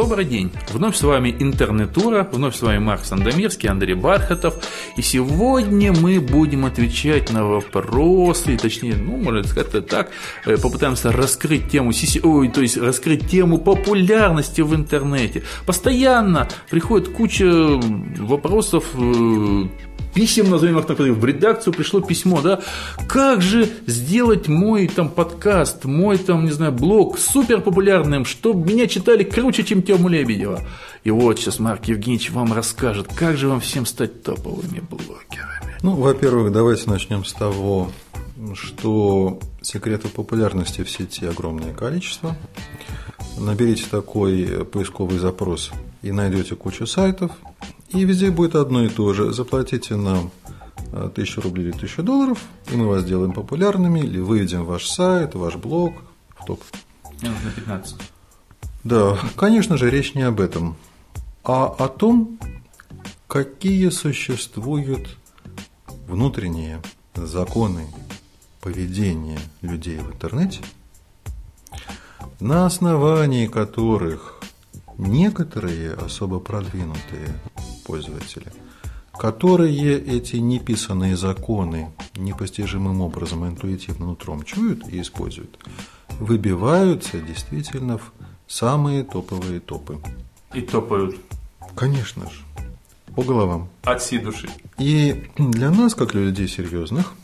Добрый день! Вновь с вами Интернетура, вновь с вами Марк Сандомирский, Андрей Бархатов. И сегодня мы будем отвечать на вопросы, точнее, ну, можно сказать так, э, попытаемся раскрыть тему, ой, то есть раскрыть тему популярности в интернете. Постоянно приходит куча вопросов э, писем, назовем их так, в редакцию пришло письмо, да, как же сделать мой там подкаст, мой там, не знаю, блог супер популярным, чтобы меня читали круче, чем Тему Лебедева. И вот сейчас Марк Евгеньевич вам расскажет, как же вам всем стать топовыми блогерами. Ну, во-первых, давайте начнем с того, что секретов популярности в сети огромное количество. Наберите такой поисковый запрос и найдете кучу сайтов, и везде будет одно и то же. Заплатите нам 1000 рублей или 1000 долларов, и мы вас сделаем популярными, или выведем ваш сайт, ваш блог в топ. Минус на 15. Да, конечно же, речь не об этом, а о том, какие существуют внутренние законы поведения людей в интернете, на основании которых некоторые особо продвинутые пользователи, которые эти неписанные законы непостижимым образом интуитивно нутром чуют и используют, выбиваются действительно в самые топовые топы. И топают. Конечно же. По головам. От всей души. И для нас, как людей серьезных,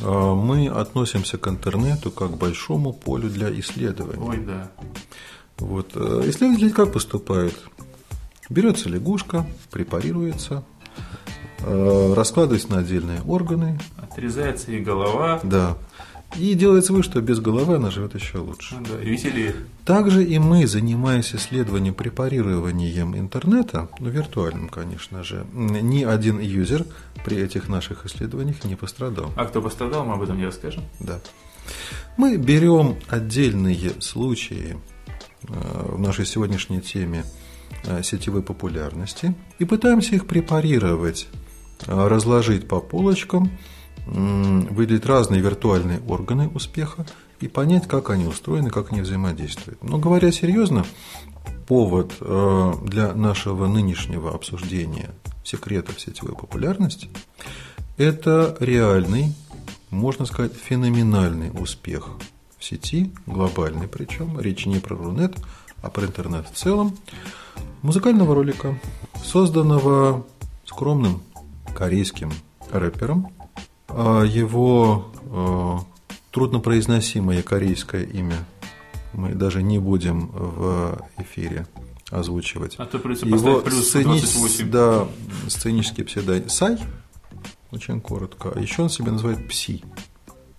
а, мы относимся к интернету как к большому полю для исследований. Ой, да. Вот. Э, исследователь как поступает? Берется лягушка, препарируется, э, раскладывается на отдельные органы. Отрезается и голова. Да. И делается вывод, что без головы она живет еще лучше. Ну, да, и веселее. Также и мы, занимаясь исследованием, препарированием интернета, ну, виртуальным, конечно же, ни один юзер при этих наших исследованиях не пострадал. А кто пострадал, мы об этом не расскажем. Да. Мы берем отдельные случаи э, в нашей сегодняшней теме э, сетевой популярности и пытаемся их препарировать, э, разложить по полочкам – выделить разные виртуальные органы успеха и понять, как они устроены, как они взаимодействуют. Но говоря серьезно, повод э, для нашего нынешнего обсуждения секретов сетевой популярности – это реальный, можно сказать, феноменальный успех в сети, глобальный причем, речь не про Рунет, а про интернет в целом, музыкального ролика, созданного скромным корейским рэпером его а, труднопроизносимое корейское имя мы даже не будем в эфире озвучивать. А то придется Его плюс сцени... 28. Да, сценический псевдоним Сай, очень коротко. А еще он себя называет Пси.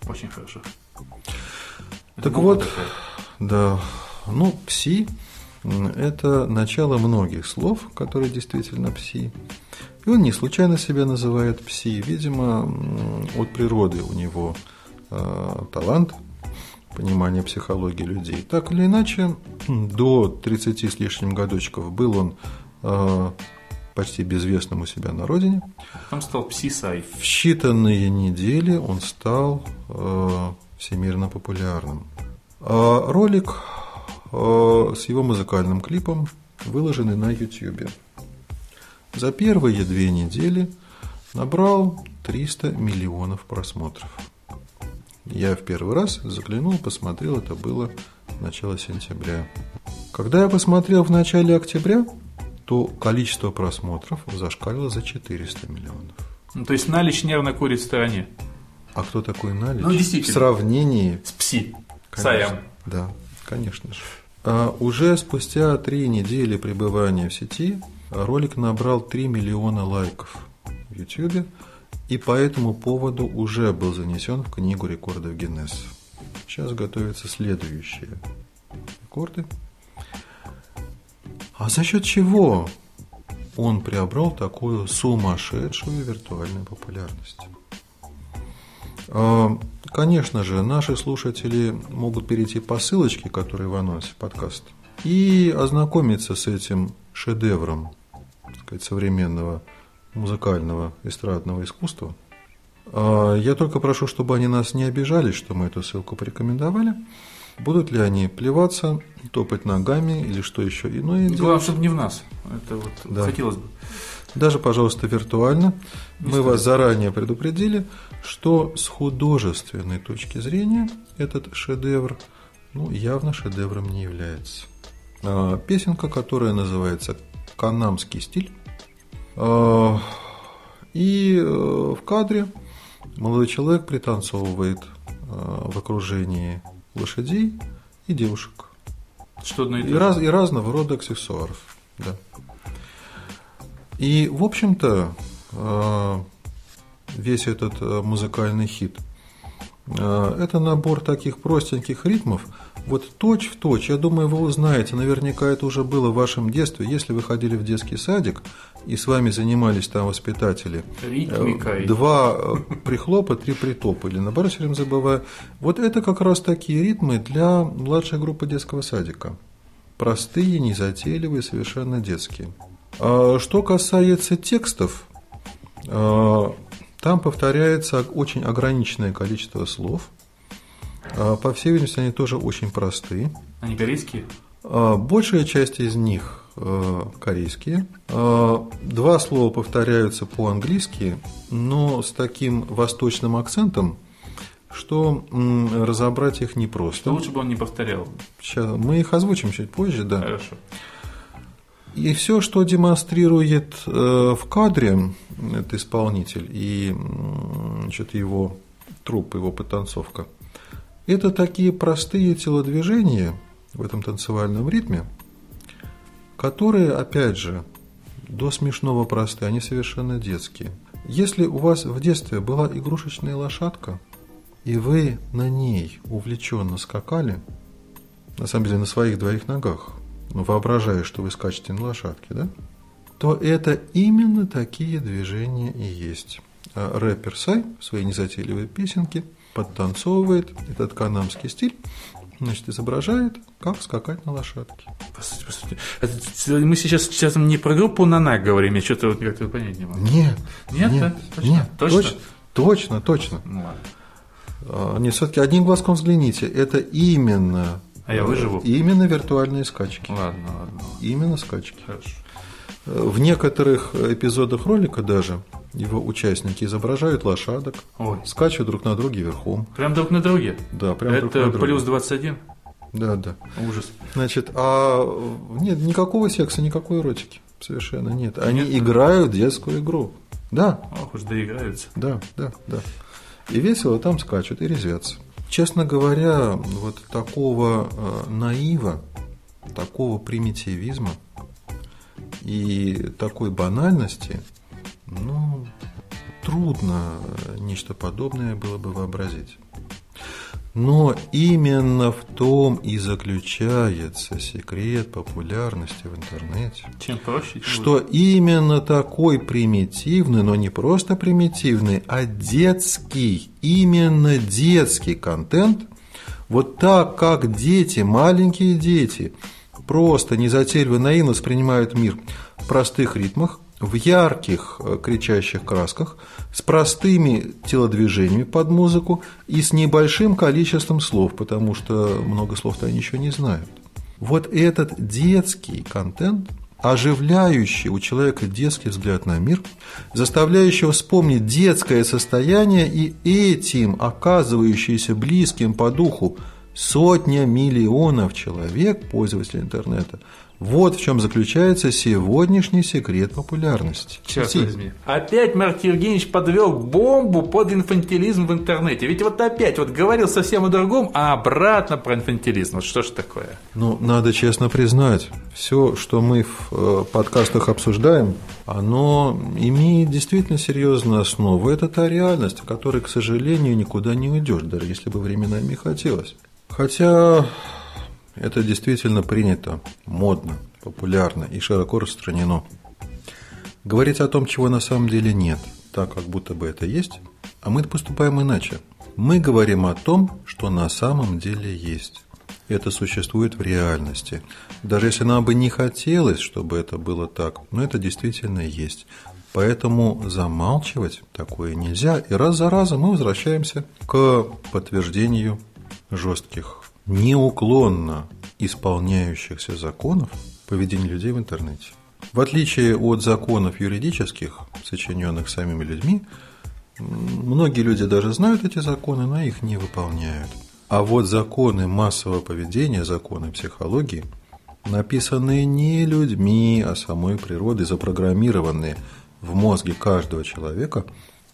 Очень хорошо. Так вот, такая. да, ну, Пси – это начало многих слов, которые действительно Пси. И он не случайно себя называет пси. Видимо, от природы у него э, талант понимания психологии людей. Так или иначе, до 30 с лишним годочков был он э, почти безвестным у себя на родине. Он стал псисай. В считанные недели он стал э, всемирно популярным. А ролик с его музыкальным клипом выложенный на YouTube за первые две недели набрал 300 миллионов просмотров. Я в первый раз заглянул, посмотрел, это было начало сентября. Когда я посмотрел в начале октября, то количество просмотров зашкалило за 400 миллионов. Ну, то есть Налич нервно курит в стороне. А кто такой Налич? Ну, действительно. В сравнении... С Пси. Конечно, Саям. Да, конечно же. А уже спустя три недели пребывания в сети Ролик набрал 3 миллиона лайков в YouTube и по этому поводу уже был занесен в книгу рекордов Гиннесса. Сейчас готовятся следующие рекорды. А за счет чего он приобрел такую сумасшедшую виртуальную популярность? А, конечно же, наши слушатели могут перейти по ссылочке, которая в анонсе подкаста, и ознакомиться с этим шедевром так сказать, современного музыкального эстрадного искусства. А, я только прошу, чтобы они нас не обижали, что мы эту ссылку порекомендовали. Будут ли они плеваться, топать ногами или что еще иное Главное, чтобы не в нас. Это вот да. хотелось бы. Даже, пожалуйста, виртуально. Не Мы вас заранее предупредили, что с художественной точки зрения этот шедевр ну, явно шедевром не является. А, песенка, которая называется «Канамский стиль». А, и э, в кадре молодой человек пританцовывает а, в окружении лошадей и девушек. Что одно и, и, раз, и разного рода аксессуаров. Да. И, в общем-то, а, весь этот э, музыкальный хит это набор таких простеньких ритмов, вот точь в точь, я думаю, вы узнаете, наверняка это уже было в вашем детстве, если вы ходили в детский садик и с вами занимались там воспитатели. Ритмикой. Э, два э, прихлопа, три притопа, или наоборот, все время забываю. Вот это как раз такие ритмы для младшей группы детского садика. Простые, незатейливые, совершенно детские. А что касается текстов, э, там повторяется очень ограниченное количество слов – а, по всей видимости, они тоже очень простые. Они корейские? А, большая часть из них а, корейские. Два слова повторяются по-английски, но с таким восточным акцентом, что разобрать их непросто. Лучше бы он не повторял. Сейчас, мы их озвучим чуть позже, да. Хорошо. И все, что демонстрирует э, в кадре этот исполнитель и значит, его труп, его потанцовка, это такие простые телодвижения в этом танцевальном ритме, которые, опять же, до смешного простые, они совершенно детские. Если у вас в детстве была игрушечная лошадка, и вы на ней увлеченно скакали, на самом деле на своих двоих ногах, воображая, что вы скачете на лошадке, да, то это именно такие движения и есть. А рэпер Сай в своей незатейливой песенке – подтанцовывает этот канамский стиль, значит, изображает, как скакать на лошадке. Мы сейчас, сейчас не про группу Нана говорим, я что-то вот как-то понять не могу. Нет. Нет? Нет, да? точно? нет точно? Точно, точно. точно. Ну, ладно. А, нет, все-таки одним глазком взгляните, это именно а я выживу? Именно виртуальные скачки. Ладно, ладно. Именно скачки. Хорошо. В некоторых эпизодах ролика даже его участники изображают лошадок, Ой. скачут друг на друге верхом. Прям друг на друге? Да, прям Это друг на друге. плюс 21? Да, да. Ужас. Значит, а нет, никакого секса, никакой эротики. Совершенно нет. Они нет, играют детскую игру. Да. Ох уж доиграются. Да, да, да. И весело там скачут и резвятся. Честно говоря, вот такого э, наива, такого примитивизма – и такой банальности, ну, трудно нечто подобное было бы вообразить. Но именно в том и заключается секрет популярности в интернете. Чем проще, тем что лучше. именно такой примитивный, но не просто примитивный, а детский, именно детский контент, вот так как дети, маленькие дети – просто незатейливо наивно воспринимают мир в простых ритмах, в ярких э, кричащих красках, с простыми телодвижениями под музыку и с небольшим количеством слов, потому что много слов-то они еще не знают. Вот этот детский контент, оживляющий у человека детский взгляд на мир, заставляющий вспомнить детское состояние и этим оказывающийся близким по духу сотня миллионов человек, пользователей интернета. Вот в чем заключается сегодняшний секрет популярности. Черт возьми. Опять Марк Евгеньевич подвел бомбу под инфантилизм в интернете. Ведь вот опять вот говорил совсем о другом, а обратно про инфантилизм. Вот что ж такое? Ну, надо честно признать, все, что мы в э, подкастах обсуждаем, оно имеет действительно серьезную основу. Это та реальность, о которой, к сожалению, никуда не уйдешь, даже если бы временами хотелось. Хотя это действительно принято, модно, популярно и широко распространено. Говорить о том, чего на самом деле нет, так как будто бы это есть, а мы поступаем иначе. Мы говорим о том, что на самом деле есть. Это существует в реальности. Даже если нам бы не хотелось, чтобы это было так, но это действительно есть. Поэтому замалчивать такое нельзя. И раз за разом мы возвращаемся к подтверждению жестких неуклонно исполняющихся законов поведения людей в интернете. В отличие от законов юридических, сочиненных самими людьми, многие люди даже знают эти законы, но их не выполняют. А вот законы массового поведения, законы психологии, написанные не людьми, а самой природой, запрограммированные в мозге каждого человека,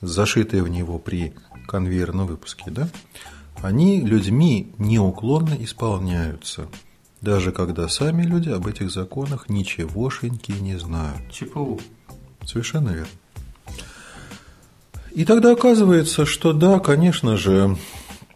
зашитые в него при конвейерном выпуске, да, они людьми неуклонно исполняются, даже когда сами люди об этих законах ничегошеньки не знают. ЧПУ. Совершенно верно. И тогда оказывается, что да, конечно же,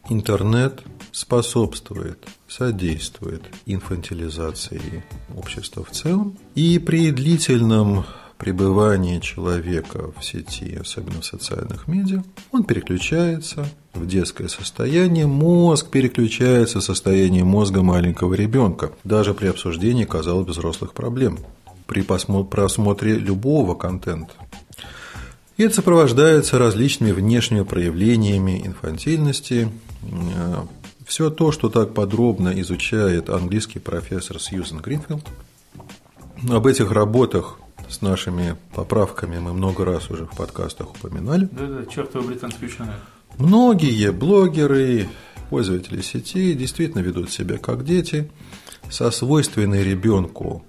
интернет способствует, содействует инфантилизации общества в целом. И при длительном пребывания человека в сети, особенно в социальных медиа, он переключается в детское состояние, мозг переключается в состояние мозга маленького ребенка, даже при обсуждении, казалось взрослых проблем, при просмотре любого контента. И это сопровождается различными внешними проявлениями инфантильности. Все то, что так подробно изучает английский профессор Сьюзен Гринфилд. Об этих работах с нашими поправками мы много раз уже в подкастах упоминали. Да-да, чертовы британские ученые. Многие блогеры, пользователи сети действительно ведут себя как дети, со свойственной ребенку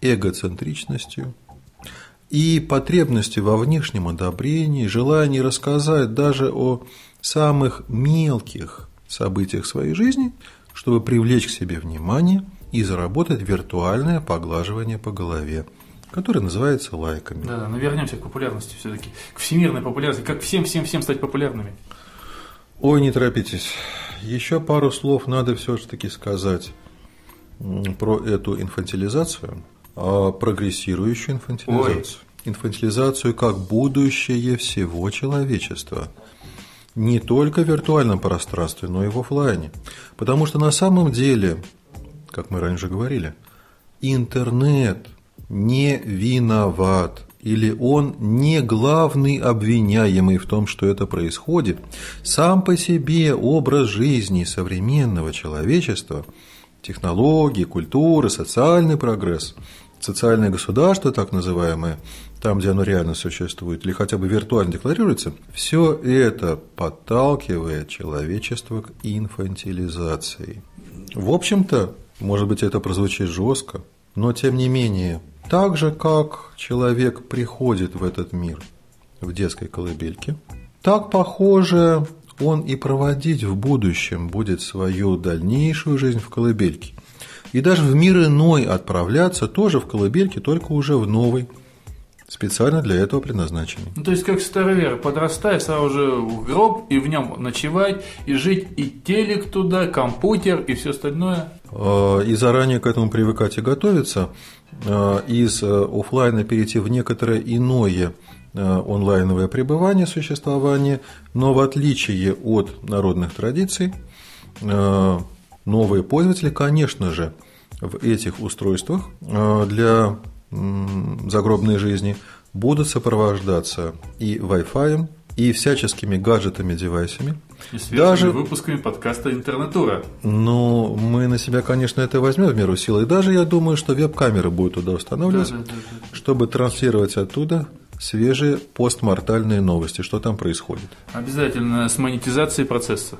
эгоцентричностью и потребностью во внешнем одобрении, желании рассказать даже о самых мелких событиях своей жизни, чтобы привлечь к себе внимание и заработать виртуальное поглаживание по голове – который называется лайками. Да, но вернемся к популярности все-таки, к всемирной популярности, как всем-всем-всем стать популярными. Ой, не торопитесь. Еще пару слов надо все-таки сказать про эту инфантилизацию, а прогрессирующую инфантилизацию. Ой. Инфантилизацию как будущее всего человечества. Не только в виртуальном пространстве, но и в офлайне. Потому что на самом деле, как мы раньше говорили, интернет – не виноват или он не главный обвиняемый в том, что это происходит, сам по себе образ жизни современного человечества, технологии, культура, социальный прогресс, социальное государство, так называемое, там, где оно реально существует, или хотя бы виртуально декларируется, все это подталкивает человечество к инфантилизации. В общем-то, может быть, это прозвучит жестко, но тем не менее, так же, как человек приходит в этот мир в детской колыбельке, так похоже он и проводить в будущем будет свою дальнейшую жизнь в колыбельке. И даже в мир иной отправляться тоже в колыбельке, только уже в новый, специально для этого предназначенный. Ну, то есть, как старовер, подрастай, сразу же в гроб и в нем ночевать, и жить, и телек туда, компьютер и все остальное. А, и заранее к этому привыкать и готовиться, а, из э, офлайна перейти в некоторое иное э, онлайновое пребывание, существование, но в отличие от народных традиций, э, новые пользователи, конечно же, в этих устройствах для загробной жизни будут сопровождаться и Wi-Fi, и всяческими гаджетами, девайсами. И даже выпусками подкаста «Интернатура». Ну, мы на себя, конечно, это возьмем в меру силы. И даже я думаю, что веб-камеры будут туда устанавливаться, да, да, да, да. чтобы транслировать оттуда свежие постмортальные новости, что там происходит. Обязательно с монетизацией процесса.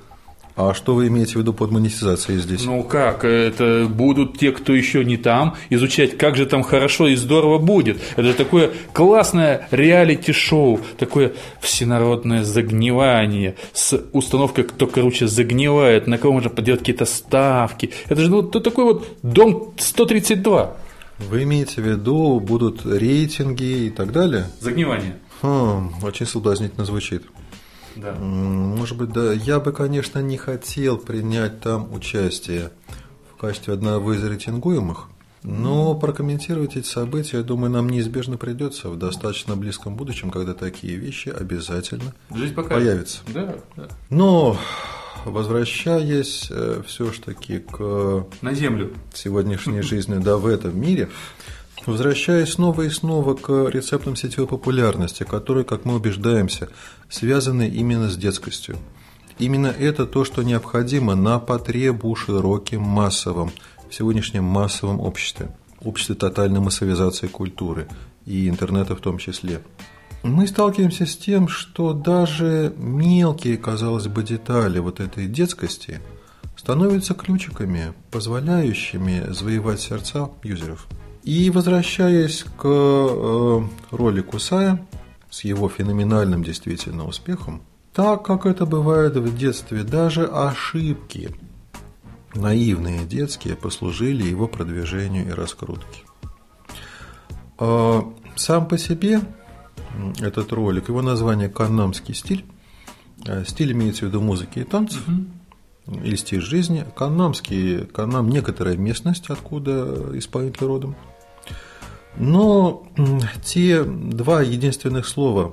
А что вы имеете в виду под монетизацией здесь? Ну как, это будут те, кто еще не там, изучать, как же там хорошо и здорово будет. Это же такое классное реалити-шоу, такое всенародное загнивание с установкой, кто, короче, загнивает, на кого можно поделать какие-то ставки. Это же ну, такой вот дом 132. Вы имеете в виду, будут рейтинги и так далее? Загнивание. Хм, очень соблазнительно звучит. Да. Может быть, да. Я бы, конечно, не хотел принять там участие в качестве одного из рейтингуемых, но прокомментировать эти события, я думаю, нам неизбежно придется в достаточно близком будущем, когда такие вещи обязательно Жизнь появятся. Да, да. Но возвращаясь э, все-таки к на землю сегодняшней жизни, да, в этом мире, Возвращаясь снова и снова к рецептам сетевой популярности, которые, как мы убеждаемся, связаны именно с детскостью. Именно это то, что необходимо на потребу широким массовым, в сегодняшнем массовом обществе, обществе тотальной массовизации культуры и интернета в том числе. Мы сталкиваемся с тем, что даже мелкие, казалось бы, детали вот этой детскости становятся ключиками, позволяющими завоевать сердца юзеров. И возвращаясь к э, ролику Сая с его феноменальным действительно успехом, так как это бывает в детстве, даже ошибки, наивные детские, послужили его продвижению и раскрутке. А, сам по себе этот ролик, его название «Каннамский стиль», а, стиль имеется в виду музыки и танцев, угу. или стиль жизни. Каннамский, Каннам – некоторая местность, откуда исполнитель родом. Но те два единственных слова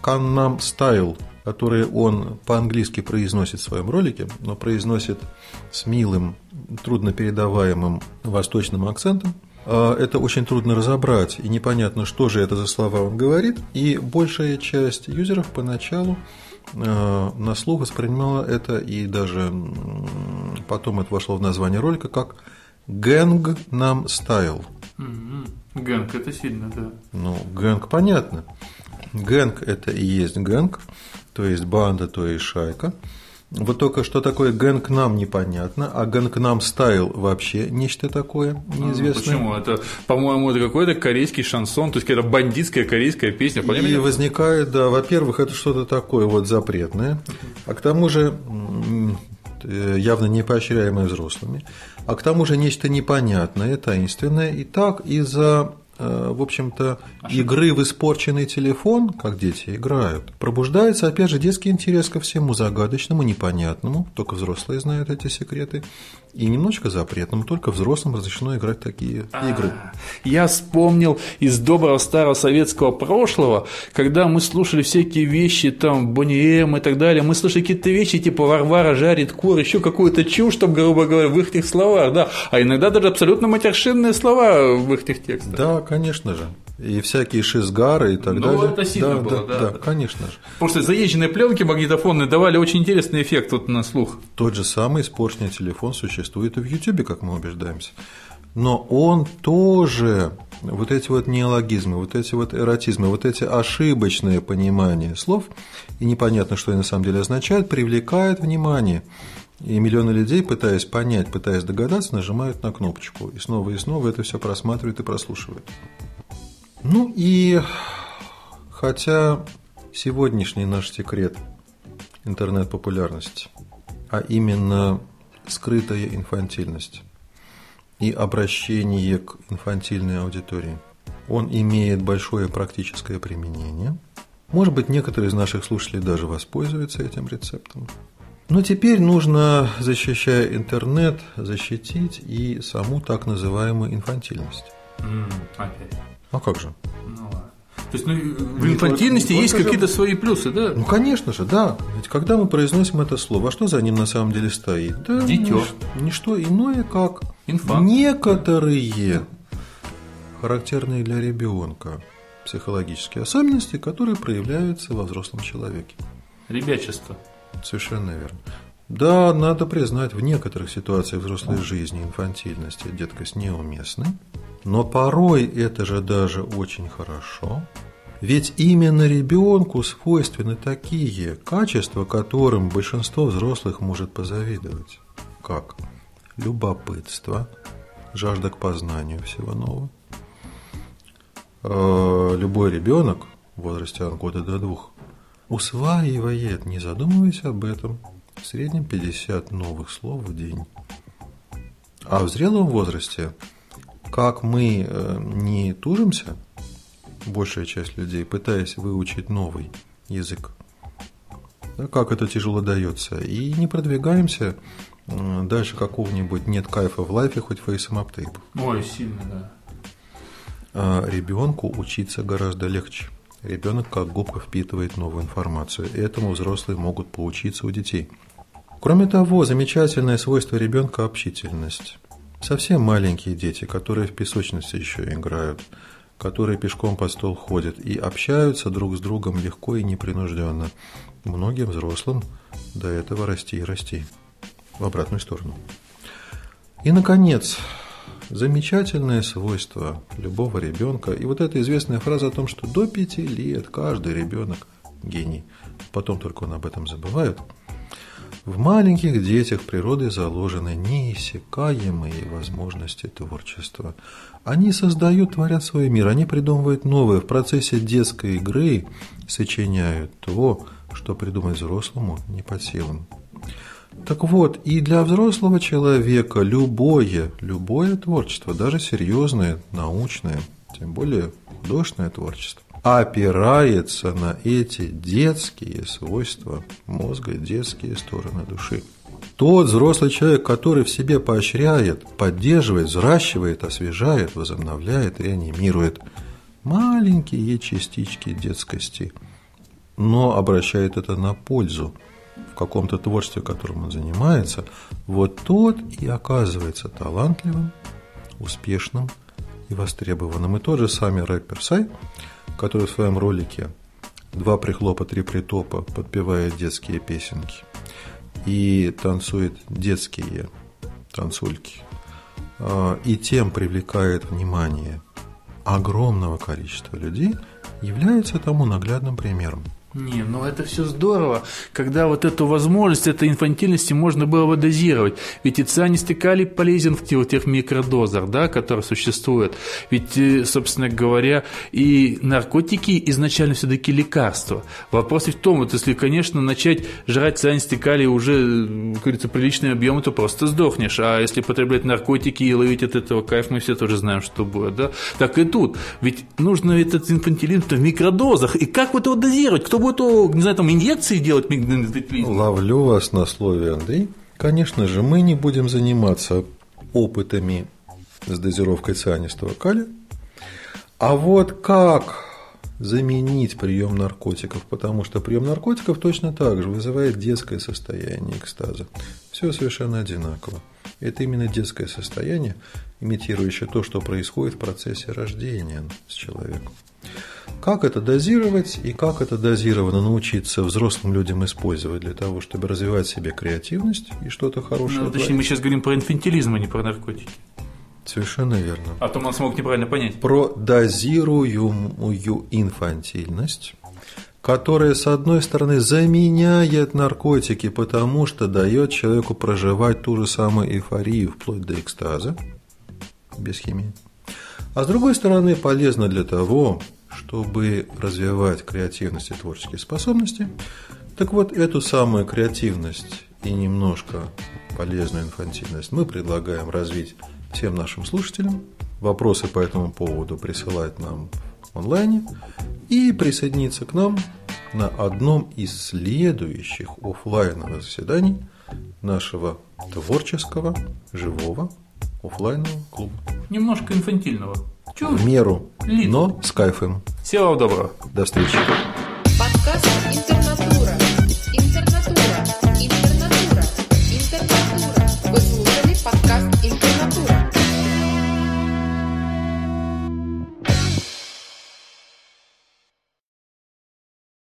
«Каннам стайл» которые он по-английски произносит в своем ролике, но произносит с милым, труднопередаваемым восточным акцентом. А, это очень трудно разобрать, и непонятно, что же это за слова он говорит. И большая часть юзеров поначалу а, на слух воспринимала это, и даже потом это вошло в название ролика, как «Gangnam Style». Gang – это сильно, да. Ну, gang понятно. Gang – это и есть gang, то есть банда, то есть шайка. Вот только что такое gang nam непонятно, а Gangnam Style вообще нечто такое неизвестное. Почему? Это, по-моему, это какой-то корейский шансон, то есть какая-то бандитская корейская песня. И возникает, да, во-первых, это что-то такое вот запретное, а к тому же явно не поощряемое взрослыми, а к тому же нечто непонятное, таинственное, и так из-за Э, в общем-то, игры в испорченный телефон, как дети играют, пробуждается, опять же, детский интерес ко всему загадочному, непонятному, только взрослые знают эти секреты, и немножечко запретному, только взрослым разрешено играть такие а, игры. Я вспомнил из доброго старого советского прошлого, когда мы слушали всякие вещи, там, Бониэм и так далее, мы слышали какие-то вещи, типа Варвара жарит кур, еще какую-то чушь, там, грубо говоря, в их словах, да, а иногда даже абсолютно матершинные слова в их текстах. Да, конечно же. И всякие шизгары и так ну, далее. Ну, это сильно да, было, да, да, да, конечно же. Потому что заезженные пленки магнитофонные давали очень интересный эффект вот на слух. Тот же самый испорченный телефон существует и в YouTube, как мы убеждаемся. Но он тоже, вот эти вот неологизмы, вот эти вот эротизмы, вот эти ошибочные понимания слов, и непонятно, что они на самом деле означают, привлекают внимание. И миллионы людей, пытаясь понять, пытаясь догадаться, нажимают на кнопочку. И снова и снова это все просматривают и прослушивают. Ну и хотя сегодняшний наш секрет интернет-популярности, а именно скрытая инфантильность и обращение к инфантильной аудитории, он имеет большое практическое применение. Может быть, некоторые из наших слушателей даже воспользуются этим рецептом. Но теперь нужно, защищая интернет, защитить и саму так называемую инфантильность. Mm, опять. А как же? Ну ладно. То есть ну, в инфантильности есть какие-то свои плюсы, да? Ну, конечно же, да. Ведь когда мы произносим это слово, а что за ним на самом деле стоит? Да, Дитё. Не что иное, как Инфант. некоторые характерные для ребенка психологические особенности, которые проявляются во взрослом человеке. Ребячество. Совершенно верно. Да, надо признать, в некоторых ситуациях взрослой жизни инфантильность и деткость неуместны, но порой это же даже очень хорошо. Ведь именно ребенку свойственны такие качества, которым большинство взрослых может позавидовать. Как? Любопытство, жажда к познанию всего нового. Э, любой ребенок в возрасте от года до двух усваивает, не задумываясь об этом, в среднем 50 новых слов в день. А в зрелом возрасте, как мы э, не тужимся, большая часть людей, пытаясь выучить новый язык, да, как это тяжело дается, и не продвигаемся э, дальше какого-нибудь нет кайфа в лайфе, хоть фейсом аптейп. Ой, сильно, да. А ребенку учиться гораздо легче. Ребенок как губка впитывает новую информацию, этому взрослые могут поучиться у детей. Кроме того, замечательное свойство ребенка – общительность. Совсем маленькие дети, которые в песочнице еще играют, которые пешком по стол ходят и общаются друг с другом легко и непринужденно. Многим взрослым до этого расти и расти в обратную сторону. И, наконец, замечательное свойство любого ребенка, и вот эта известная фраза о том, что до пяти лет каждый ребенок гений, потом только он об этом забывает, в маленьких детях природой заложены неиссякаемые возможности творчества. Они создают, творят свой мир, они придумывают новое. В процессе детской игры сочиняют то, что придумать взрослому не под силам. Так вот, и для взрослого человека любое, любое творчество, даже серьезное, научное, тем более художественное творчество, опирается на эти детские свойства мозга, детские стороны души. Тот взрослый человек, который в себе поощряет, поддерживает, взращивает, освежает, возобновляет, реанимирует маленькие частички детскости, но обращает это на пользу в каком-то творчестве, которым он занимается, вот тот и оказывается талантливым, успешным и востребованным. И тот же самый рэпер Сай, который в своем ролике «Два прихлопа, три притопа» подпевает детские песенки и танцует детские танцульки, а, и тем привлекает внимание огромного количества людей, является тому наглядным примером. Не, ну это все здорово, когда вот эту возможность этой инфантильности можно было бы дозировать. Ведь и цианистый калий полезен в тех, микродозах, да, которые существуют. Ведь, э, собственно говоря, и наркотики изначально все-таки лекарства. Вопрос в том, вот если, конечно, начать жрать цианистый калий уже, как говорится, приличные объемы, то просто сдохнешь. А если потреблять наркотики и ловить от этого кайф, мы все тоже знаем, что будет, да. Так и тут. Ведь нужно этот инфантилизм в микродозах. И как вот его дозировать? Кто будет, не знаю, там инъекции делать Ловлю вас на слове, Андрей. Конечно же, мы не будем заниматься опытами с дозировкой цианистого калия. А вот как заменить прием наркотиков, потому что прием наркотиков точно так же вызывает детское состояние экстаза. Все совершенно одинаково. Это именно детское состояние, имитирующее то, что происходит в процессе рождения с человеком. Как это дозировать и как это дозированно научиться взрослым людям использовать для того, чтобы развивать в себе креативность и что-то хорошее? Ну, точнее, мы сейчас говорим про инфантилизм, а не про наркотики. Совершенно верно. А то нас смог неправильно понять. Про дозируемую инфантильность, которая, с одной стороны, заменяет наркотики, потому что дает человеку проживать ту же самую эйфорию вплоть до экстаза, без химии. А с другой стороны, полезно для того, чтобы развивать креативность и творческие способности. Так вот, эту самую креативность и немножко полезную инфантильность мы предлагаем развить всем нашим слушателям. Вопросы по этому поводу присылать нам онлайне и присоединиться к нам на одном из следующих офлайновых заседаний нашего творческого, живого офлайнового клуба. Немножко инфантильного. Чего? В меру, Лид. но с кайфом. Всего доброго. До встречи.